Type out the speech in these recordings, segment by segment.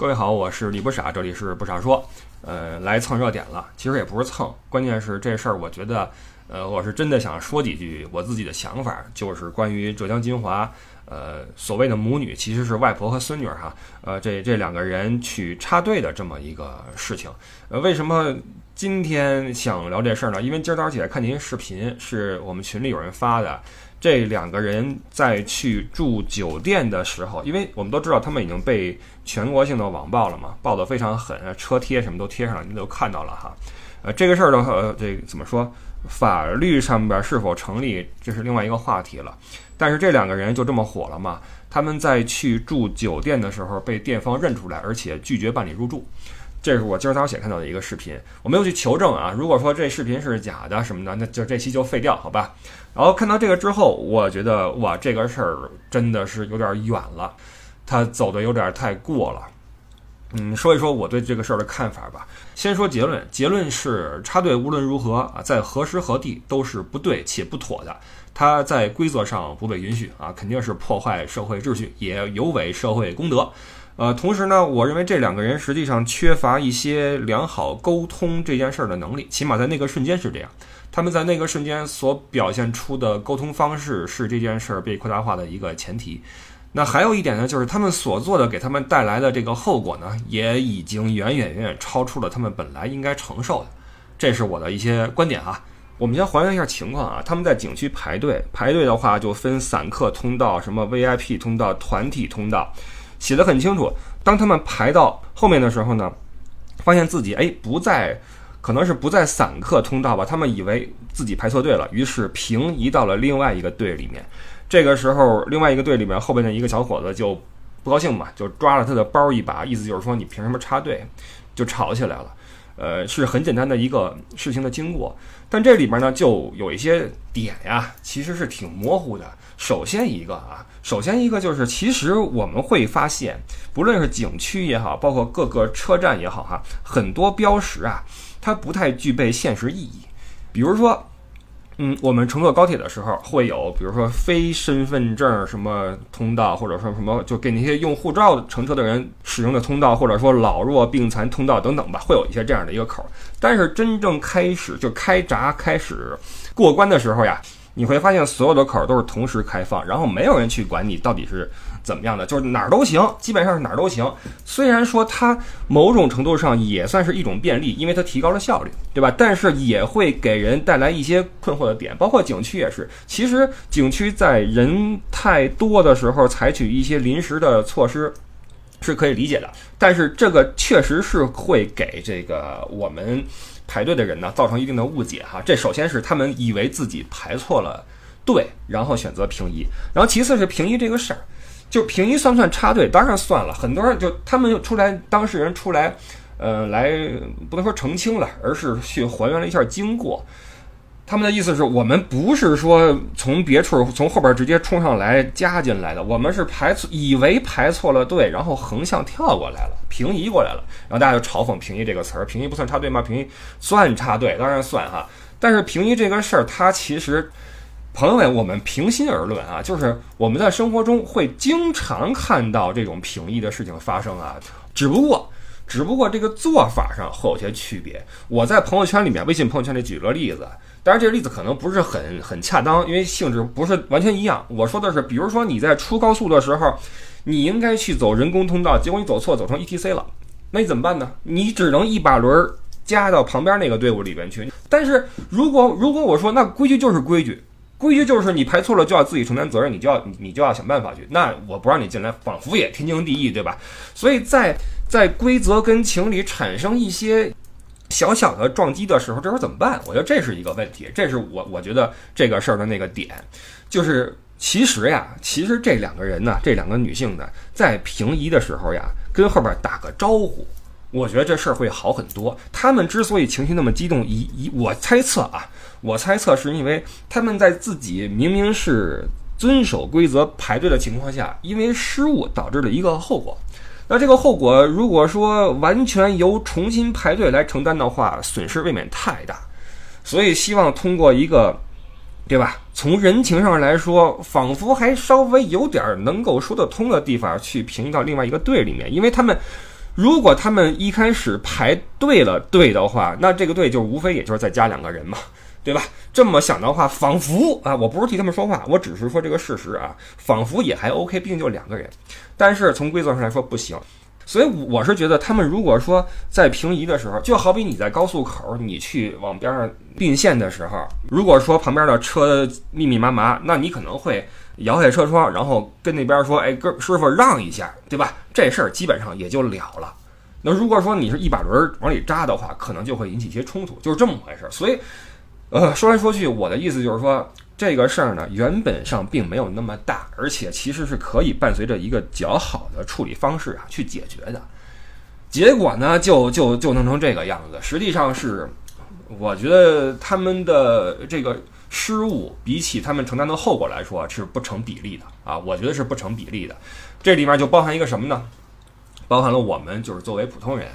各位好，我是李不傻，这里是不傻说。呃，来蹭热点了，其实也不是蹭，关键是这事儿，我觉得，呃，我是真的想说几句我自己的想法，就是关于浙江金华，呃，所谓的母女其实是外婆和孙女哈，呃，这这两个人去插队的这么一个事情。呃，为什么今天想聊这事儿呢？因为今儿早上起来看见一视频，是我们群里有人发的。这两个人在去住酒店的时候，因为我们都知道他们已经被全国性的网暴了嘛，爆得非常狠，车贴什么都贴上了，您都看到了哈。呃，这个事儿的话，呃这怎么说？法律上边是否成立，这是另外一个话题了。但是这两个人就这么火了嘛？他们在去住酒店的时候被店方认出来，而且拒绝办理入住。这是我今儿早上写看到的一个视频，我没有去求证啊。如果说这视频是假的什么的，那就这期就废掉，好吧？然后看到这个之后，我觉得哇，这个事儿真的是有点远了，他走的有点太过了。嗯，说一说我对这个事儿的看法吧。先说结论，结论是插队无论如何啊，在何时何地都是不对且不妥的，它在规则上不被允许啊，肯定是破坏社会秩序，也有违社会公德。呃，同时呢，我认为这两个人实际上缺乏一些良好沟通这件事儿的能力，起码在那个瞬间是这样。他们在那个瞬间所表现出的沟通方式是这件事儿被扩大化的一个前提。那还有一点呢，就是他们所做的给他们带来的这个后果呢，也已经远远远远超出了他们本来应该承受的。这是我的一些观点哈。我们先还原一下情况啊，他们在景区排队，排队的话就分散客通道、什么 VIP 通道、团体通道。写的很清楚。当他们排到后面的时候呢，发现自己哎不在，可能是不在散客通道吧。他们以为自己排错队了，于是平移到了另外一个队里面。这个时候，另外一个队里面后边的一个小伙子就不高兴嘛，就抓了他的包一把，意思就是说你凭什么插队，就吵起来了。呃，是很简单的一个事情的经过，但这里边呢就有一些点呀，其实是挺模糊的。首先一个啊，首先一个就是，其实我们会发现，不论是景区也好，包括各个车站也好，哈，很多标识啊，它不太具备现实意义。比如说。嗯，我们乘坐高铁的时候会有，比如说非身份证什么通道，或者说什么就给那些用护照乘车的人使用的通道，或者说老弱病残通道等等吧，会有一些这样的一个口。但是真正开始就开闸开始过关的时候呀。你会发现所有的口都是同时开放，然后没有人去管你到底是怎么样的，就是哪儿都行，基本上是哪儿都行。虽然说它某种程度上也算是一种便利，因为它提高了效率，对吧？但是也会给人带来一些困惑的点，包括景区也是。其实景区在人太多的时候采取一些临时的措施是可以理解的，但是这个确实是会给这个我们。排队的人呢，造成一定的误解哈。这首先是他们以为自己排错了队，然后选择平移。然后其次是平移这个事儿，就平移算不算插队？当然算了。很多人就他们出来，当事人出来，呃，来不能说澄清了，而是去还原了一下经过。他们的意思是我们不是说从别处从后边直接冲上来加进来的，我们是排错，以为排错了队，然后横向跳过来了，平移过来了，然后大家就嘲讽“平移”这个词儿，平移不算插队吗？平移算插队，当然算哈。但是平移这个事儿，它其实，朋友们，我们平心而论啊，就是我们在生活中会经常看到这种平易的事情发生啊，只不过，只不过这个做法上会有些区别。我在朋友圈里面，微信朋友圈里举个例子。当然，这个例子可能不是很很恰当，因为性质不是完全一样。我说的是，比如说你在出高速的时候，你应该去走人工通道，结果你走错，走成 ETC 了，那你怎么办呢？你只能一把轮加到旁边那个队伍里边去。但是如果如果我说那规矩就是规矩，规矩就是你排错了就要自己承担责任，你就要你就要想办法去。那我不让你进来，仿佛也天经地义，对吧？所以在在规则跟情理产生一些。小小的撞击的时候，这时候怎么办？我觉得这是一个问题，这是我我觉得这个事儿的那个点，就是其实呀，其实这两个人呢，这两个女性呢，在平移的时候呀，跟后边打个招呼，我觉得这事儿会好很多。他们之所以情绪那么激动，一一我猜测啊，我猜测是因为他们在自己明明是遵守规则排队的情况下，因为失误导致了一个后果。那这个后果，如果说完全由重新排队来承担的话，损失未免太大。所以希望通过一个，对吧？从人情上来说，仿佛还稍微有点能够说得通的地方，去平移到另外一个队里面。因为他们如果他们一开始排队了队的话，那这个队就无非也就是再加两个人嘛，对吧？这么想的话，仿佛啊，我不是替他们说话，我只是说这个事实啊，仿佛也还 OK，毕竟就两个人。但是从规则上来说不行，所以我是觉得他们如果说在平移的时候，就好比你在高速口你去往边上并线的时候，如果说旁边的车密密麻麻，那你可能会。摇下车窗，然后跟那边说：“哎，哥，师傅让一下，对吧？”这事儿基本上也就了了。那如果说你是一把轮往里扎的话，可能就会引起一些冲突，就是这么回事。所以，呃，说来说去，我的意思就是说，这个事儿呢，原本上并没有那么大，而且其实是可以伴随着一个较好的处理方式啊去解决的。结果呢，就就就弄成这个样子。实际上是，我觉得他们的这个。失误比起他们承担的后果来说是不成比例的啊，我觉得是不成比例的。这里面就包含一个什么呢？包含了我们就是作为普通人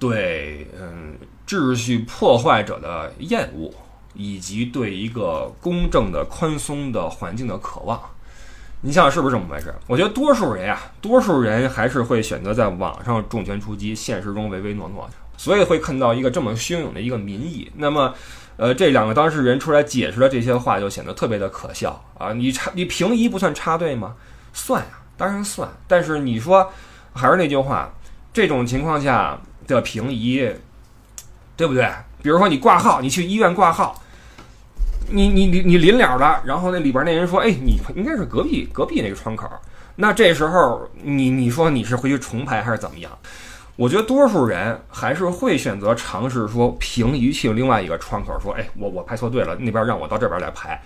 对嗯秩序破坏者的厌恶，以及对一个公正的宽松的环境的渴望。你想想是不是这么回事？我觉得多数人呀，多数人还是会选择在网上重拳出击，现实中唯唯诺诺的，所以会看到一个这么汹涌的一个民意。那么。呃，这两个当事人出来解释了这些话，就显得特别的可笑啊！你插你平移不算插队吗？算呀，当然算。但是你说，还是那句话，这种情况下的平移，对不对？比如说你挂号，你去医院挂号，你你你你临了了，然后那里边那人说，哎，你应该是隔壁隔壁那个窗口，那这时候你你说你是回去重排还是怎么样？我觉得多数人还是会选择尝试说平移去另外一个窗口，说，哎，我我排错队了，那边让我到这边来排，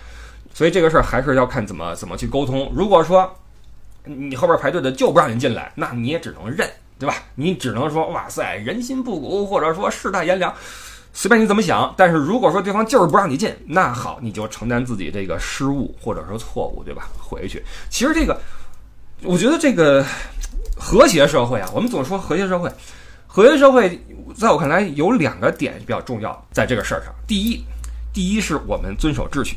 所以这个事儿还是要看怎么怎么去沟通。如果说你后边排队的就不让你进来，那你也只能认，对吧？你只能说，哇塞，人心不古，或者说世态炎凉，随便你怎么想。但是如果说对方就是不让你进，那好，你就承担自己这个失误或者说错误，对吧？回去。其实这个，我觉得这个。和谐社会啊，我们总说和谐社会，和谐社会在我看来有两个点比较重要，在这个事儿上。第一，第一是我们遵守秩序，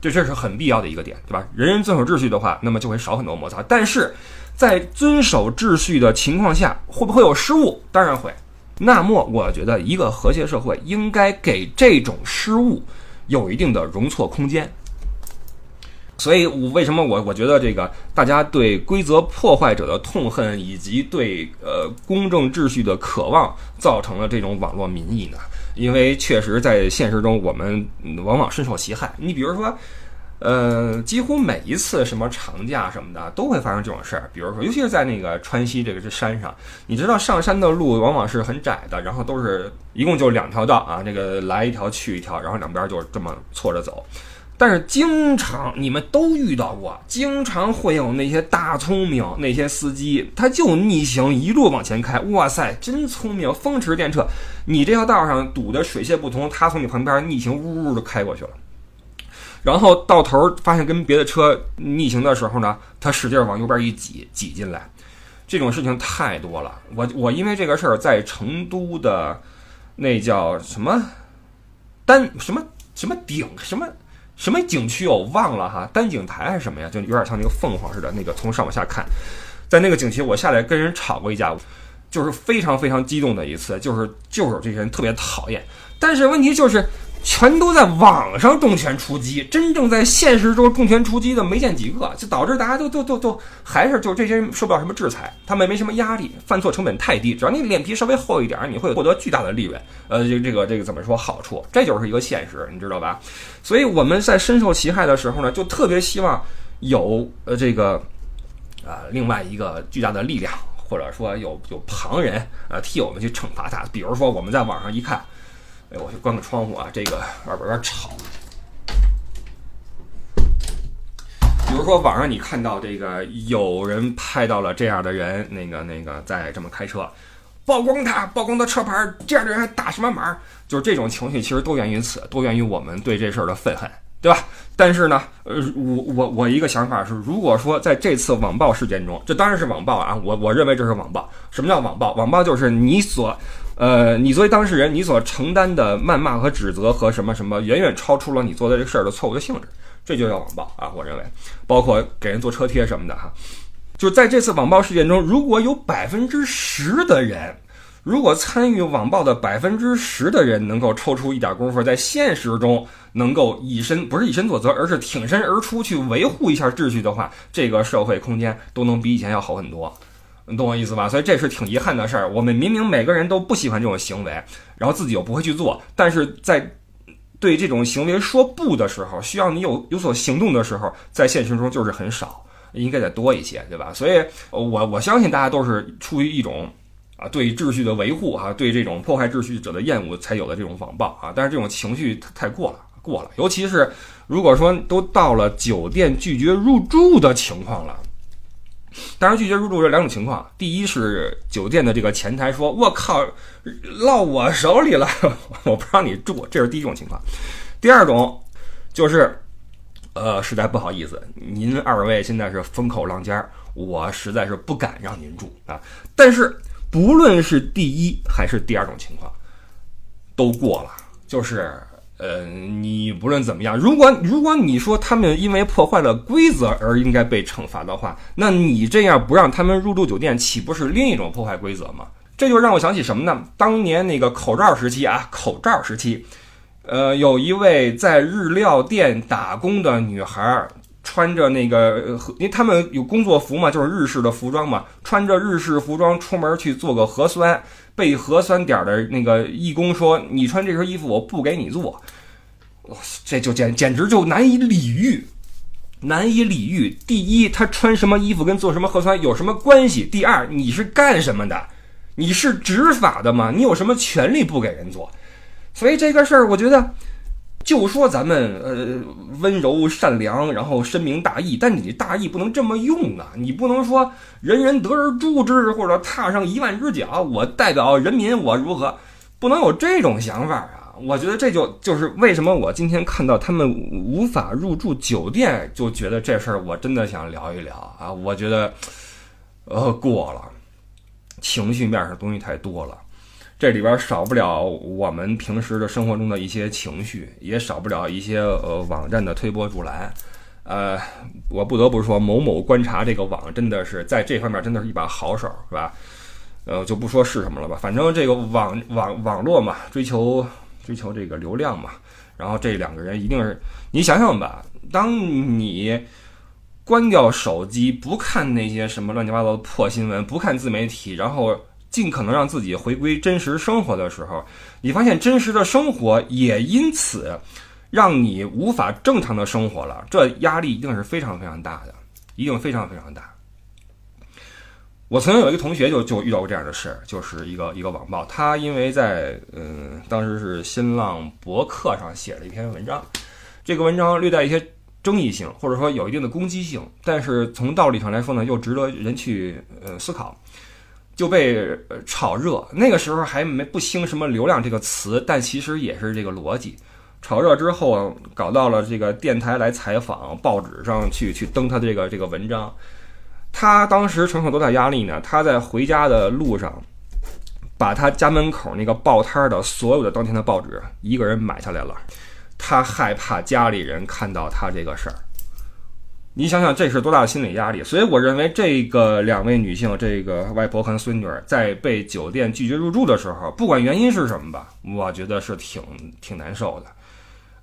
这这是很必要的一个点，对吧？人人遵守秩序的话，那么就会少很多摩擦。但是在遵守秩序的情况下，会不会有失误？当然会。那么我觉得一个和谐社会应该给这种失误有一定的容错空间。所以，我为什么我我觉得这个大家对规则破坏者的痛恨，以及对呃公正秩序的渴望，造成了这种网络民意呢？因为确实在现实中，我们往往深受其害。你比如说，呃，几乎每一次什么长假什么的，都会发生这种事儿。比如说，尤其是在那个川西这个这山上，你知道上山的路往往是很窄的，然后都是一共就两条道啊，这个来一条去一条，然后两边就这么错着走。但是经常你们都遇到过，经常会有那些大聪明那些司机，他就逆行一路往前开，哇塞，真聪明，风驰电掣。你这条道上堵得水泄不通，他从你旁边逆行呜呜的开过去了。然后到头发现跟别的车逆行的时候呢，他使劲往右边一挤，挤进来。这种事情太多了。我我因为这个事儿在成都的那叫什么单什么什么顶什么。什么景区我忘了哈，丹景台还是什么呀？就有点像那个凤凰似的，那个从上往下看，在那个景区我下来跟人吵过一架，就是非常非常激动的一次，就是就是这些人特别讨厌，但是问题就是。全都在网上重拳出击，真正在现实中重拳出击的没见几个，就导致大家都都都都还是就这些人受不了什么制裁，他们没什么压力，犯错成本太低，只要你脸皮稍微厚一点，你会获得巨大的利润。呃，这这个这个怎么说好处？这就是一个现实，你知道吧？所以我们在深受其害的时候呢，就特别希望有呃这个啊另外一个巨大的力量，或者说有有旁人呃替我们去惩罚他。比如说我们在网上一看。哎，我去关个窗户啊！这个外边有点吵。比如说，网上你看到这个有人拍到了这样的人，那个那个在这么开车，曝光他，曝光他车牌，这样的人还打什么码？就是这种情绪，其实都源于此，都源于我们对这事儿的愤恨，对吧？但是呢，呃，我我我一个想法是，如果说在这次网暴事件中，这当然是网暴啊，我我认为这是网暴。什么叫网暴？网暴就是你所。呃，你作为当事人，你所承担的谩骂和指责和什么什么，远远超出了你做的这个事儿的错误的性质，这就叫网暴啊！我认为，包括给人做车贴什么的哈，就在这次网暴事件中，如果有百分之十的人，如果参与网暴的百分之十的人能够抽出一点功夫，在现实中能够以身不是以身作则，而是挺身而出去维护一下秩序的话，这个社会空间都能比以前要好很多。你懂我意思吧？所以这是挺遗憾的事儿。我们明明每个人都不喜欢这种行为，然后自己又不会去做，但是在对这种行为说不的时候，需要你有有所行动的时候，在现实中就是很少，应该再多一些，对吧？所以，我我相信大家都是出于一种啊对秩序的维护哈，对这种破坏秩序者的厌恶才有的这种网暴啊。但是这种情绪太过了，过了，尤其是如果说都到了酒店拒绝入住的情况了。当然，拒绝入住这两种情况。第一是酒店的这个前台说：“我靠，落我手里了，我不让你住。”这是第一种情况。第二种就是，呃，实在不好意思，您二位现在是风口浪尖，我实在是不敢让您住啊。但是，不论是第一还是第二种情况，都过了，就是。呃，你不论怎么样，如果如果你说他们因为破坏了规则而应该被惩罚的话，那你这样不让他们入住酒店，岂不是另一种破坏规则吗？这就让我想起什么呢？当年那个口罩时期啊，口罩时期，呃，有一位在日料店打工的女孩，穿着那个，因为他们有工作服嘛，就是日式的服装嘛，穿着日式服装出门去做个核酸。被核酸点的那个义工说：“你穿这身衣服，我不给你做。”哇这就简简直就难以理喻，难以理喻。第一，他穿什么衣服跟做什么核酸有什么关系？第二，你是干什么的？你是执法的吗？你有什么权利不给人做？所以这个事儿，我觉得。就说咱们呃温柔善良，然后深明大义，但你大义不能这么用啊！你不能说人人得而诛之，或者踏上一万只脚，我代表人民，我如何？不能有这种想法啊！我觉得这就就是为什么我今天看到他们无法入住酒店，就觉得这事儿我真的想聊一聊啊！我觉得呃过了，情绪面上东西太多了。这里边少不了我们平时的生活中的一些情绪，也少不了一些呃网站的推波助澜。呃，我不得不说，某某观察这个网真的是在这方面真的是一把好手，是吧？呃，就不说是什么了吧，反正这个网网网络嘛，追求追求这个流量嘛。然后这两个人一定是，你想想吧，当你关掉手机，不看那些什么乱七八糟的破新闻，不看自媒体，然后。尽可能让自己回归真实生活的时候，你发现真实的生活也因此让你无法正常的生活了，这压力一定是非常非常大的，一定非常非常大。我曾经有一个同学就就遇到过这样的事儿，就是一个一个网暴，他因为在嗯当时是新浪博客上写了一篇文章，这个文章略带一些争议性，或者说有一定的攻击性，但是从道理上来说呢，又值得人去呃思考。就被炒热，那个时候还没不兴什么流量这个词，但其实也是这个逻辑。炒热之后，搞到了这个电台来采访，报纸上去去登他的这个这个文章。他当时承受多大压力呢？他在回家的路上，把他家门口那个报摊的所有的当天的报纸一个人买下来了。他害怕家里人看到他这个事儿。你想想，这是多大的心理压力？所以我认为，这个两位女性，这个外婆和孙女儿，在被酒店拒绝入住的时候，不管原因是什么吧，我觉得是挺挺难受的。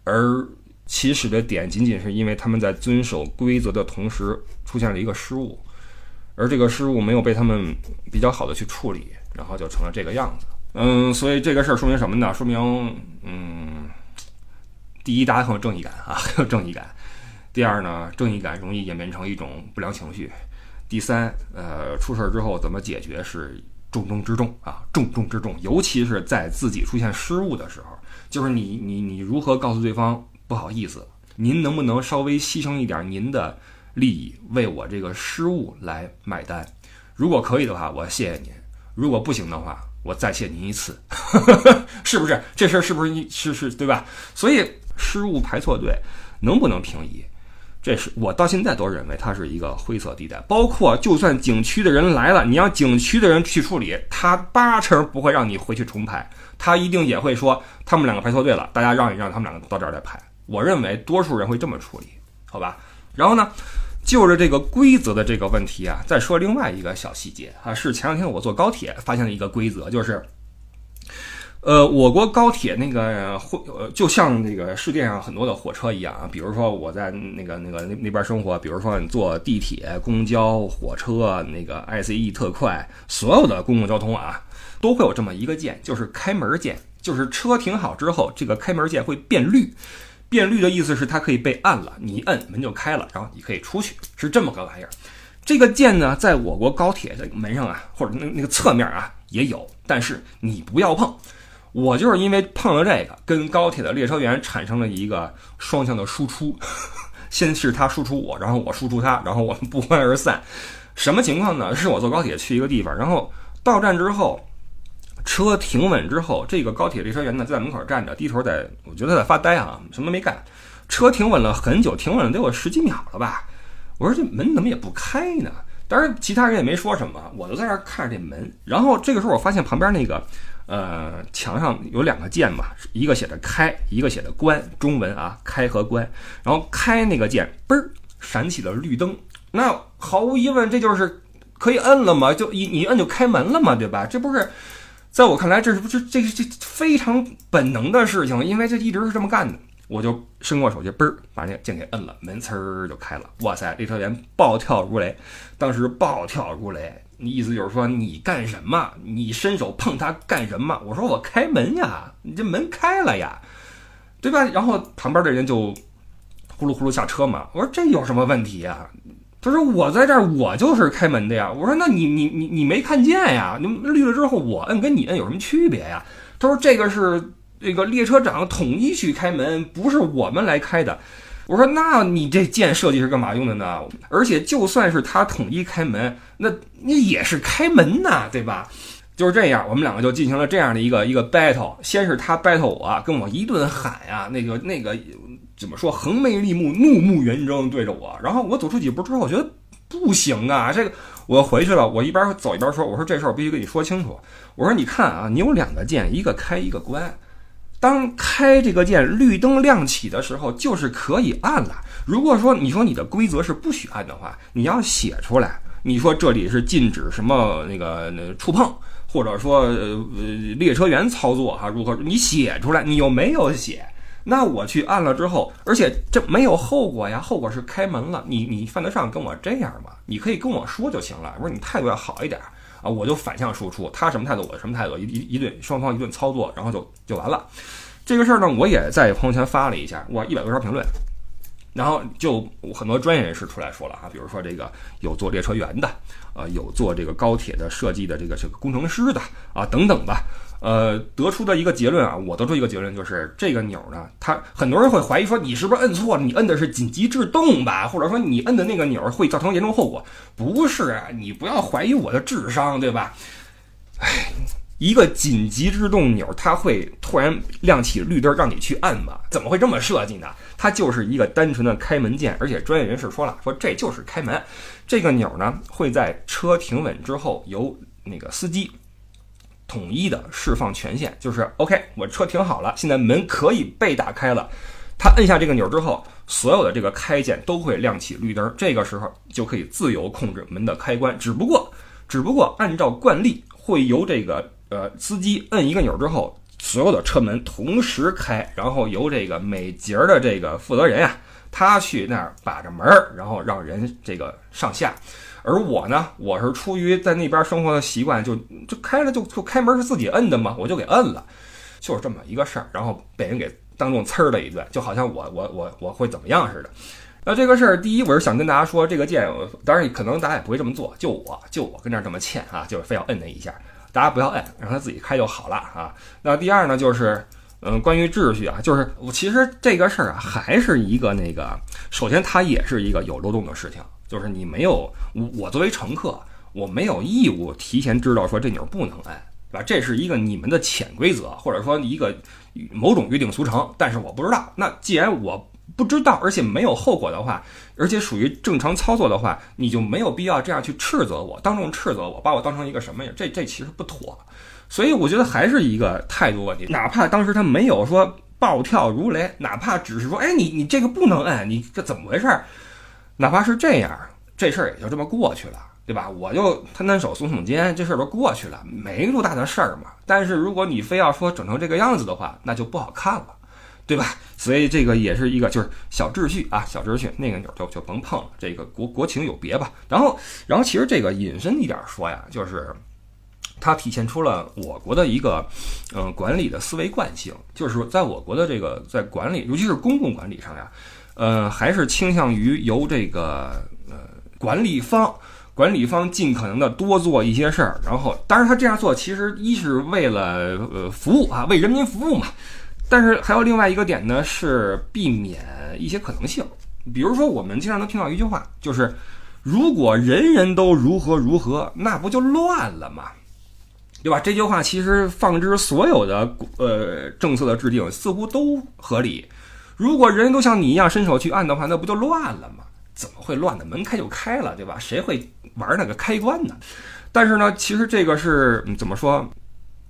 而起始的点，仅仅是因为他们在遵守规则的同时，出现了一个失误，而这个失误没有被他们比较好的去处理，然后就成了这个样子。嗯，所以这个事儿说明什么呢？说明，嗯，第一，大家很有正义感啊，很有正义感。第二呢，正义感容易演变成一种不良情绪。第三，呃，出事儿之后怎么解决是重中之重啊，重中之重。尤其是在自己出现失误的时候，就是你你你如何告诉对方不好意思，您能不能稍微牺牲一点您的利益，为我这个失误来买单？如果可以的话，我谢谢您；如果不行的话，我再谢您一次，是不是？这事儿是不是你是是对吧？所以失误排错队能不能平移？这是我到现在都认为它是一个灰色地带，包括就算景区的人来了，你让景区的人去处理，他八成不会让你回去重排，他一定也会说他们两个排错队了，大家让一让，他们两个到这儿来排。我认为多数人会这么处理，好吧？然后呢，就着这个规则的这个问题啊，再说另外一个小细节啊，是前两天我坐高铁发现了一个规则，就是。呃，我国高铁那个火，呃，就像那个世界上很多的火车一样啊。比如说我在那个那个那那边生活，比如说你坐地铁、公交、火车，那个 ICE 特快，所有的公共交通啊，都会有这么一个键，就是开门键。就是车停好之后，这个开门键会变绿，变绿的意思是它可以被按了，你一摁门就开了，然后你可以出去，是这么个玩意儿。这个键呢，在我国高铁的门上啊，或者那那个侧面啊也有，但是你不要碰。我就是因为碰了这个，跟高铁的列车员产生了一个双向的输出，先是他输出我，然后我输出他，然后我们不欢而散。什么情况呢？是我坐高铁去一个地方，然后到站之后，车停稳之后，这个高铁列车员呢就在门口站着，低头在，我觉得在发呆啊，什么没干。车停稳了很久，停稳了得有十几秒了吧？我说这门怎么也不开呢？当然其他人也没说什么，我就在那看着这门。然后这个时候我发现旁边那个。呃，墙上有两个键嘛，一个写着开，一个写着关，中文啊，开和关。然后开那个键，嘣儿闪起了绿灯。那毫无疑问，这就是可以摁了嘛？就一你一摁就开门了嘛，对吧？这不是，在我看来，这是不是这这非常本能的事情？因为这一直是这么干的。我就伸过手去，嘣儿把那键给摁了，门呲儿就开了。哇塞，列车员暴跳如雷，当时暴跳如雷。你意思就是说你干什么？你伸手碰它干什么？我说我开门呀，你这门开了呀，对吧？然后旁边的人就呼噜呼噜下车嘛。我说这有什么问题呀？他说我在这儿，我就是开门的呀。我说那你你你你没看见呀？你绿了之后我摁跟你摁有什么区别呀？他说这个是这个列车长统一去开门，不是我们来开的。我说那你这键设计是干嘛用的呢？而且就算是他统一开门，那那也是开门呐，对吧？就是这样，我们两个就进行了这样的一个一个 battle。先是他 battle 我，跟我一顿喊呀，那个那个怎么说，横眉立目，怒目圆睁对着我。然后我走出几步之后，我觉得不行啊，这个我回去了，我一边走一边说，我说这事儿必须跟你说清楚。我说你看啊，你有两个键，一个开一个关。当开这个键绿灯亮起的时候，就是可以按了。如果说你说你的规则是不许按的话，你要写出来。你说这里是禁止什么那个那触碰，或者说呃列车员操作哈如何？你写出来，你又没有写，那我去按了之后，而且这没有后果呀，后果是开门了。你你犯得上跟我这样吗？你可以跟我说就行了。我说你态度要好一点。啊，我就反向输出，他什么态度，我什么态度，一一一顿双方一顿操作，然后就就完了。这个事儿呢，我也在朋友圈发了一下，哇，一百多条评论。然后就很多专业人士出来说了啊，比如说这个有做列车员的，呃，有做这个高铁的设计的这个这个工程师的啊，等等吧。呃，得出的一个结论啊，我得出一个结论就是这个钮呢，它很多人会怀疑说你是不是摁错了？你摁的是紧急制动吧？或者说你摁的那个钮会造成严重后果？不是，你不要怀疑我的智商，对吧？哎，一个紧急制动钮，它会突然亮起绿灯让你去按吗？怎么会这么设计呢？它就是一个单纯的开门键，而且专业人士说了，说这就是开门。这个钮呢，会在车停稳之后由那个司机。统一的释放权限，就是 OK，我车停好了，现在门可以被打开了。他摁下这个钮之后，所有的这个开键都会亮起绿灯，这个时候就可以自由控制门的开关。只不过，只不过按照惯例，会由这个呃司机摁一个钮之后，所有的车门同时开，然后由这个每节的这个负责人啊，他去那儿把着门儿，然后让人这个上下。而我呢，我是出于在那边生活的习惯，就就开了就就开门是自己摁的嘛，我就给摁了，就是这么一个事儿，然后被人给当众呲儿了一顿，就好像我我我我会怎么样似的。那这个事儿，第一我是想跟大家说，这个键，当然可能大家也不会这么做，就我就我跟这儿这么欠啊，就是非要摁那一下，大家不要摁，让它自己开就好了啊。那第二呢，就是嗯，关于秩序啊，就是我其实这个事儿啊，还是一个那个，首先它也是一个有漏洞的事情。就是你没有我，我作为乘客，我没有义务提前知道说这钮不能摁，对吧？这是一个你们的潜规则，或者说一个某种约定俗成。但是我不知道，那既然我不知道，而且没有后果的话，而且属于正常操作的话，你就没有必要这样去斥责我，当众斥责我，把我当成一个什么呀？这这其实不妥。所以我觉得还是一个态度问题。哪怕当时他没有说暴跳如雷，哪怕只是说，哎，你你这个不能按，你这怎么回事？哪怕是这样，这事儿也就这么过去了，对吧？我就摊摊手、耸耸肩，这事儿都过去了，没多大的事儿嘛。但是如果你非要说整成这个样子的话，那就不好看了，对吧？所以这个也是一个就是小秩序啊，小秩序，那个钮就就甭碰了。这个国国情有别吧。然后，然后其实这个引申一点说呀，就是它体现出了我国的一个嗯管理的思维惯性，就是说在我国的这个在管理，尤其是公共管理上呀。呃，还是倾向于由这个呃管理方，管理方尽可能的多做一些事儿，然后，当然他这样做其实一是为了呃服务啊，为人民服务嘛，但是还有另外一个点呢，是避免一些可能性，比如说我们经常能听到一句话，就是如果人人都如何如何，那不就乱了吗？对吧？这句话其实放之所有的呃政策的制定，似乎都合理。如果人人都像你一样伸手去按的话，那不就乱了吗？怎么会乱呢？门开就开了，对吧？谁会玩那个开关呢？但是呢，其实这个是怎么说？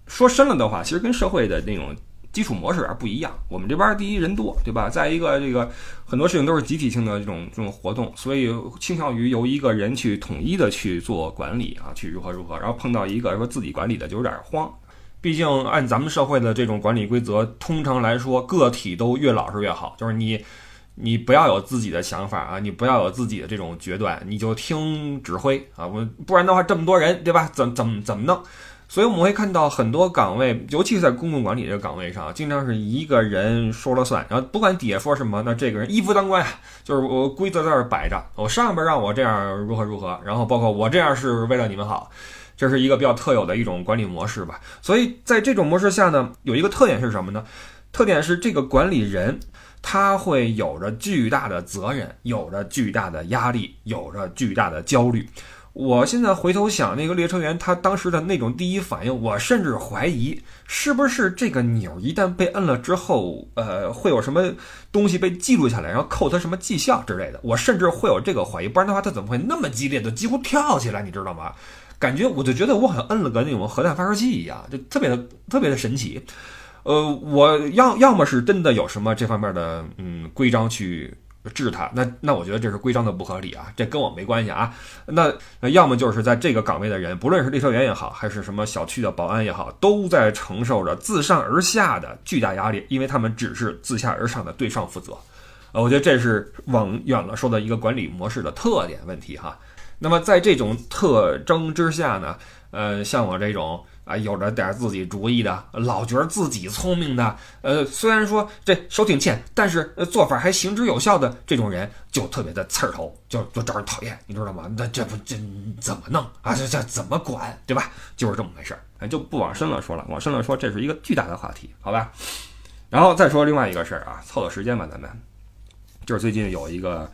说深了的话，其实跟社会的那种基础模式啊不一样。我们这边第一人多，对吧？再一个，这个很多事情都是集体性的这种这种活动，所以倾向于由一个人去统一的去做管理啊，去如何如何。然后碰到一个说自己管理的就有点慌。毕竟，按咱们社会的这种管理规则，通常来说，个体都越老实越好。就是你，你不要有自己的想法啊，你不要有自己的这种决断，你就听指挥啊。我不然的话，这么多人，对吧？怎怎么怎么弄？所以我们会看到很多岗位，尤其是在公共管理这个岗位上，经常是一个人说了算。然后不管底下说什么，那这个人一夫当关啊，就是我规则在这儿摆着，我上边让我这样如何如何，然后包括我这样是为了你们好。这是一个比较特有的一种管理模式吧，所以在这种模式下呢，有一个特点是什么呢？特点是这个管理人他会有着巨大的责任，有着巨大的压力，有着巨大的焦虑。我现在回头想，那个列车员他当时的那种第一反应，我甚至怀疑是不是这个钮一旦被摁了之后，呃，会有什么东西被记录下来，然后扣他什么绩效之类的。我甚至会有这个怀疑，不然的话他怎么会那么激烈的几乎跳起来，你知道吗？感觉我就觉得我好像摁了个那种核弹发射器一样，就特别的特别的神奇。呃，我要要么是真的有什么这方面的嗯规章去治他，那那我觉得这是规章的不合理啊，这跟我没关系啊。那那要么就是在这个岗位的人，不论是列车员也好，还是什么小区的保安也好，都在承受着自上而下的巨大压力，因为他们只是自下而上的对上负责。呃，我觉得这是往远了说的一个管理模式的特点问题哈。那么在这种特征之下呢，呃，像我这种啊有着点自己主意的，老觉得自己聪明的，呃，虽然说这手挺欠，但是做法还行之有效的这种人，就特别的刺儿头，就就招人讨厌，你知道吗？那这不这怎么弄啊？这这怎么管，对吧？就是这么回事儿，就不往深了说了，往深了说，这是一个巨大的话题，好吧？然后再说另外一个事儿啊，凑凑时间吧，咱们就是最近有一个，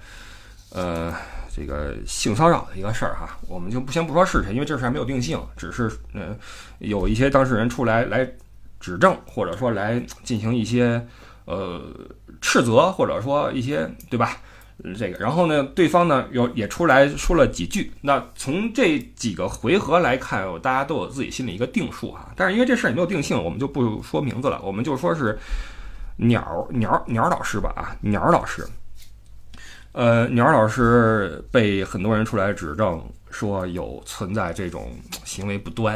呃。这个性骚扰的一个事儿哈，我们就不先不说是谁，因为这事还没有定性，只是呃有一些当事人出来来指证，或者说来进行一些呃斥责，或者说一些对吧？这个，然后呢，对方呢有也出来说了几句。那从这几个回合来看，大家都有自己心里一个定数哈。但是因为这事儿也没有定性，我们就不说名字了，我们就说是鸟鸟鸟老师吧啊，鸟老师。呃，鸟老师被很多人出来指证说有存在这种行为不端，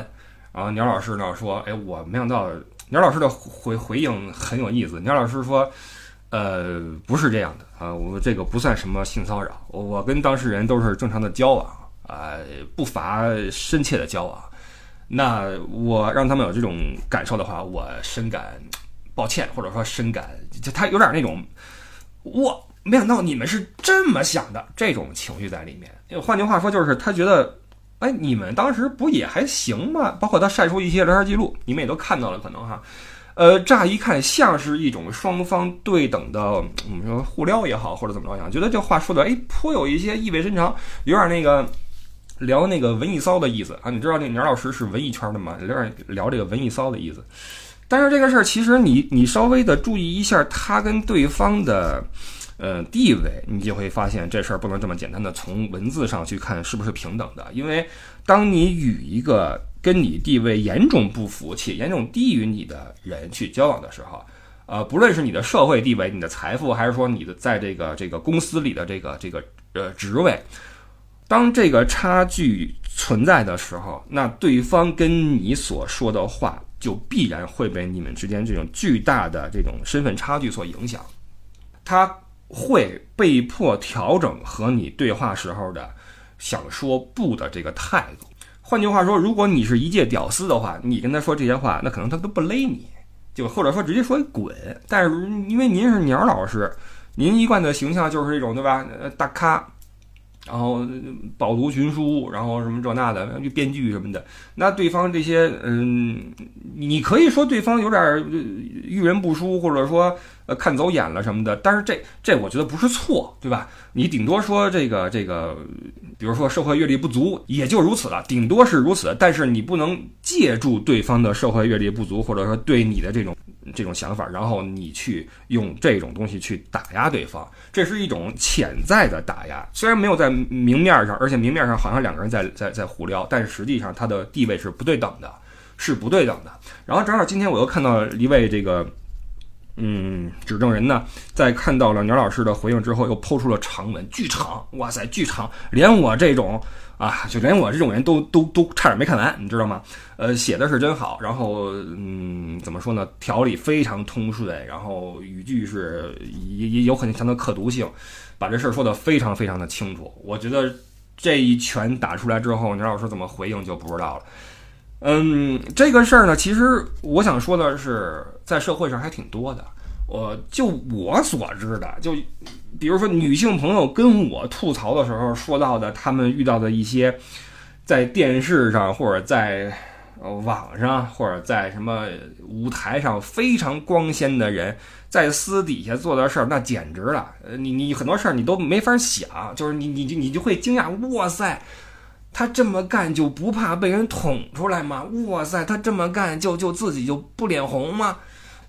然后鸟老师呢说：“哎，我没想到。”鸟老师的回回应很有意思。鸟老师说：“呃，不是这样的啊，我这个不算什么性骚扰，我跟当事人都是正常的交往啊，不乏深切的交往。那我让他们有这种感受的话，我深感抱歉，或者说深感就他有点那种我。”没想到你们是这么想的，这种情绪在里面。换句话说，就是他觉得，哎，你们当时不也还行吗？包括他晒出一些聊天记录，你们也都看到了，可能哈。呃，乍一看像是一种双方对等的，我们说互撩也好，或者怎么着样，觉得这话说的，哎，颇有一些意味深长，有点那个聊那个文艺骚的意思啊。你知道那鸟老师是文艺圈的吗？有点聊这个文艺骚的意思。但是这个事儿，其实你你稍微的注意一下，他跟对方的。呃，地位你就会发现这事儿不能这么简单的从文字上去看是不是平等的，因为当你与一个跟你地位严重不符且严重低于你的人去交往的时候，呃，不论是你的社会地位、你的财富，还是说你的在这个这个公司里的这个这个呃职位，当这个差距存在的时候，那对方跟你所说的话就必然会被你们之间这种巨大的这种身份差距所影响，他会被迫调整和你对话时候的想说不的这个态度。换句话说，如果你是一介屌丝的话，你跟他说这些话，那可能他都不勒你。就或者说直接说滚，但是因为您是鸟老师，您一贯的形象就是这种对吧？大咖，然后饱读群书，然后什么这那的，编剧什么的。那对方这些，嗯，你可以说对方有点遇人不淑，或者说呃看走眼了什么的。但是这这我觉得不是错，对吧？你顶多说这个这个。比如说社会阅历不足，也就如此了，顶多是如此。但是你不能借助对方的社会阅历不足，或者说对你的这种这种想法，然后你去用这种东西去打压对方，这是一种潜在的打压。虽然没有在明面上，而且明面上好像两个人在在在胡聊，但是实际上他的地位是不对等的，是不对等的。然后正好今天我又看到一位这个。嗯，指证人呢，在看到了鸟老师的回应之后，又抛出了长文，巨长，哇塞，巨长，连我这种啊，就连我这种人都都都差点没看完，你知道吗？呃，写的是真好，然后嗯，怎么说呢？条理非常通顺，然后语句是也也有很强的可读性，把这事儿说的非常非常的清楚。我觉得这一拳打出来之后，鸟老师怎么回应就不知道了。嗯，这个事儿呢，其实我想说的是，在社会上还挺多的。我就我所知的，就比如说女性朋友跟我吐槽的时候说到的，他们遇到的一些在电视上或者在网上或者在什么舞台上非常光鲜的人，在私底下做的事儿，那简直了。你你很多事儿你都没法想，就是你你就你就会惊讶，哇塞！他这么干就不怕被人捅出来吗？哇塞，他这么干就就自己就不脸红吗？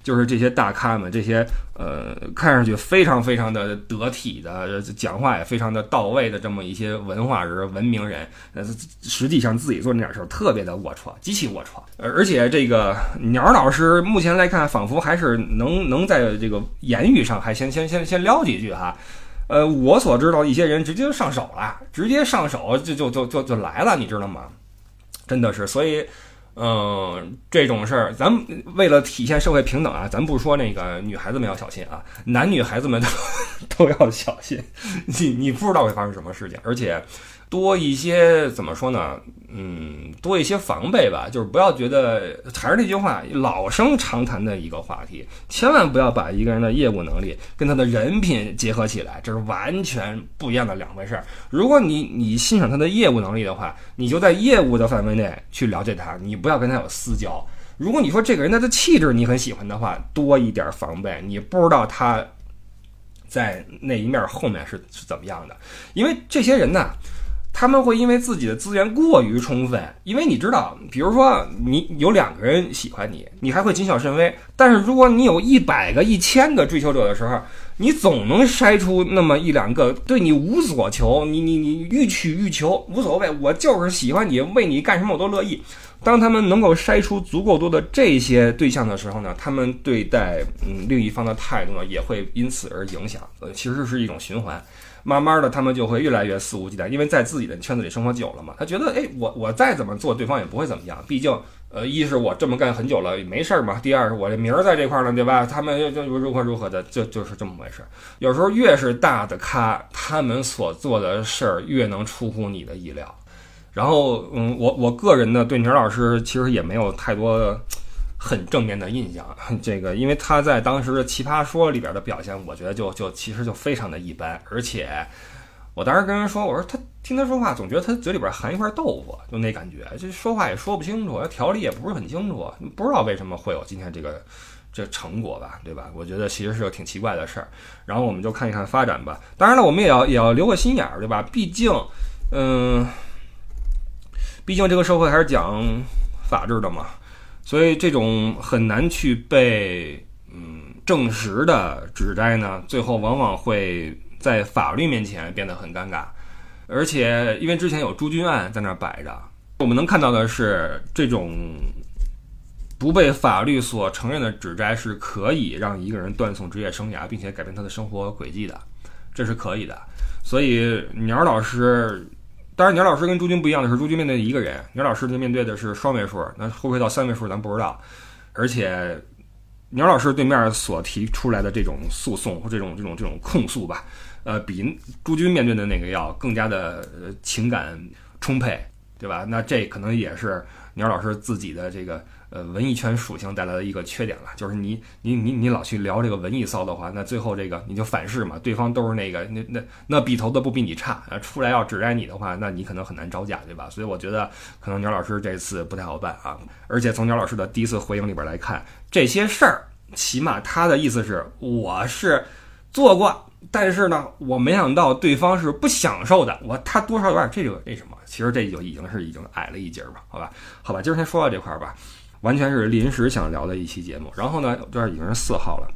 就是这些大咖们，这些呃看上去非常非常的得体的，讲话也非常的到位的这么一些文化人、文明人，呃，实际上自己做那点事儿特别的龌龊，极其龌龊。而且这个鸟老师目前来看，仿佛还是能能在这个言语上还先先先先撩几句哈。呃，我所知道一些人直接上手了，直接上手就就就就就来了，你知道吗？真的是，所以，嗯，这种事儿，咱为了体现社会平等啊，咱不说那个女孩子们要小心啊，男女孩子们都 都要小心，你你不知道会发生什么事情，而且。多一些怎么说呢？嗯，多一些防备吧。就是不要觉得，还是那句话，老生常谈的一个话题，千万不要把一个人的业务能力跟他的人品结合起来，这是完全不一样的两回事儿。如果你你欣赏他的业务能力的话，你就在业务的范围内去了解他，你不要跟他有私交。如果你说这个人他的气质你很喜欢的话，多一点防备，你不知道他在那一面后面是是怎么样的，因为这些人呢。他们会因为自己的资源过于充分，因为你知道，比如说你有两个人喜欢你，你还会谨小慎微。但是如果你有一百个、一千个追求者的时候，你总能筛出那么一两个对你无所求，你你你欲取欲求无所谓，我就是喜欢你，为你干什么我都乐意。当他们能够筛出足够多的这些对象的时候呢，他们对待嗯另一方的态度呢也会因此而影响，呃，其实是一种循环。慢慢的，他们就会越来越肆无忌惮，因为在自己的圈子里生活久了嘛，他觉得，哎，我我再怎么做，对方也不会怎么样。毕竟，呃，一是我这么干很久了，没事儿嘛；第二是我这名儿在这块儿呢，对吧？他们又就如何如何的，就就是这么回事。有时候越是大的咖，他们所做的事儿越能出乎你的意料。然后，嗯，我我个人呢，对宁老师其实也没有太多。很正面的印象，这个因为他在当时的《奇葩说》里边的表现，我觉得就就其实就非常的一般，而且我当时跟人说，我说他听他说话，总觉得他嘴里边含一块豆腐，就那感觉，这说话也说不清楚，条理也不是很清楚，不知道为什么会有今天这个这成果吧，对吧？我觉得其实是个挺奇怪的事儿，然后我们就看一看发展吧。当然了，我们也要也要留个心眼儿，对吧？毕竟，嗯，毕竟这个社会还是讲法治的嘛。所以这种很难去被嗯证实的指摘呢，最后往往会在法律面前变得很尴尬，而且因为之前有朱军案在那摆着，我们能看到的是这种不被法律所承认的指摘是可以让一个人断送职业生涯，并且改变他的生活轨迹的，这是可以的。所以鸟老师，当然鸟老师跟朱军不一样的是，朱军面对一个人，鸟老师面对的是双位数，那会不会到三位数咱不知道。而且鸟老师对面所提出来的这种诉讼或这种这种这种控诉吧，呃，比朱军面对的那个要更加的情感充沛，对吧？那这可能也是鸟老师自己的这个。呃，文艺圈属性带来的一个缺点了，就是你你你你老去聊这个文艺骚的话，那最后这个你就反噬嘛，对方都是那个那那那笔头的不比你差，呃，出来要指摘你的话，那你可能很难招架，对吧？所以我觉得可能鸟老师这次不太好办啊。而且从鸟老师的第一次回应里边来看，这些事儿，起码他的意思是我是做过，但是呢，我没想到对方是不享受的，我他多少有点这个那什么，其实这就已经是已经矮了一截儿吧，好吧，好吧，今儿先说到这块儿吧。完全是临时想聊的一期节目，然后呢，这已经是四号了，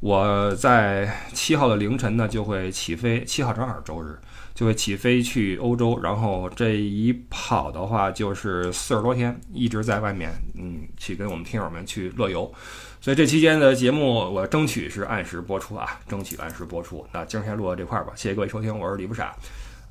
我在七号的凌晨呢就会起飞，七号正好是周日，就会起飞去欧洲，然后这一跑的话就是四十多天，一直在外面，嗯，去跟我们听友们去乐游，所以这期间的节目我争取是按时播出啊，争取按时播出。那今儿先录到这块儿吧，谢谢各位收听，我是李不傻，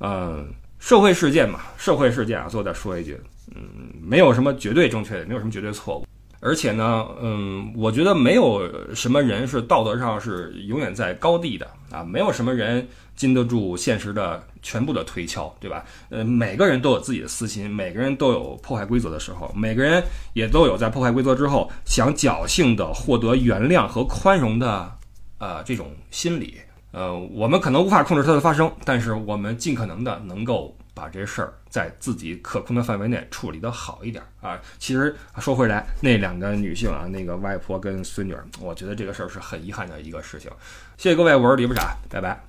嗯，社会事件嘛，社会事件啊，最后再说一句。嗯，没有什么绝对正确的，没有什么绝对错误。而且呢，嗯，我觉得没有什么人是道德上是永远在高地的啊，没有什么人经得住现实的全部的推敲，对吧？呃，每个人都有自己的私心，每个人都有破坏规则的时候，每个人也都有在破坏规则之后想侥幸的获得原谅和宽容的呃这种心理。呃，我们可能无法控制它的发生，但是我们尽可能的能够。把这事儿在自己可控的范围内处理得好一点啊！其实说回来，那两个女性啊，那个外婆跟孙女，我觉得这个事儿是很遗憾的一个事情。谢谢各位，我是李部长，拜拜。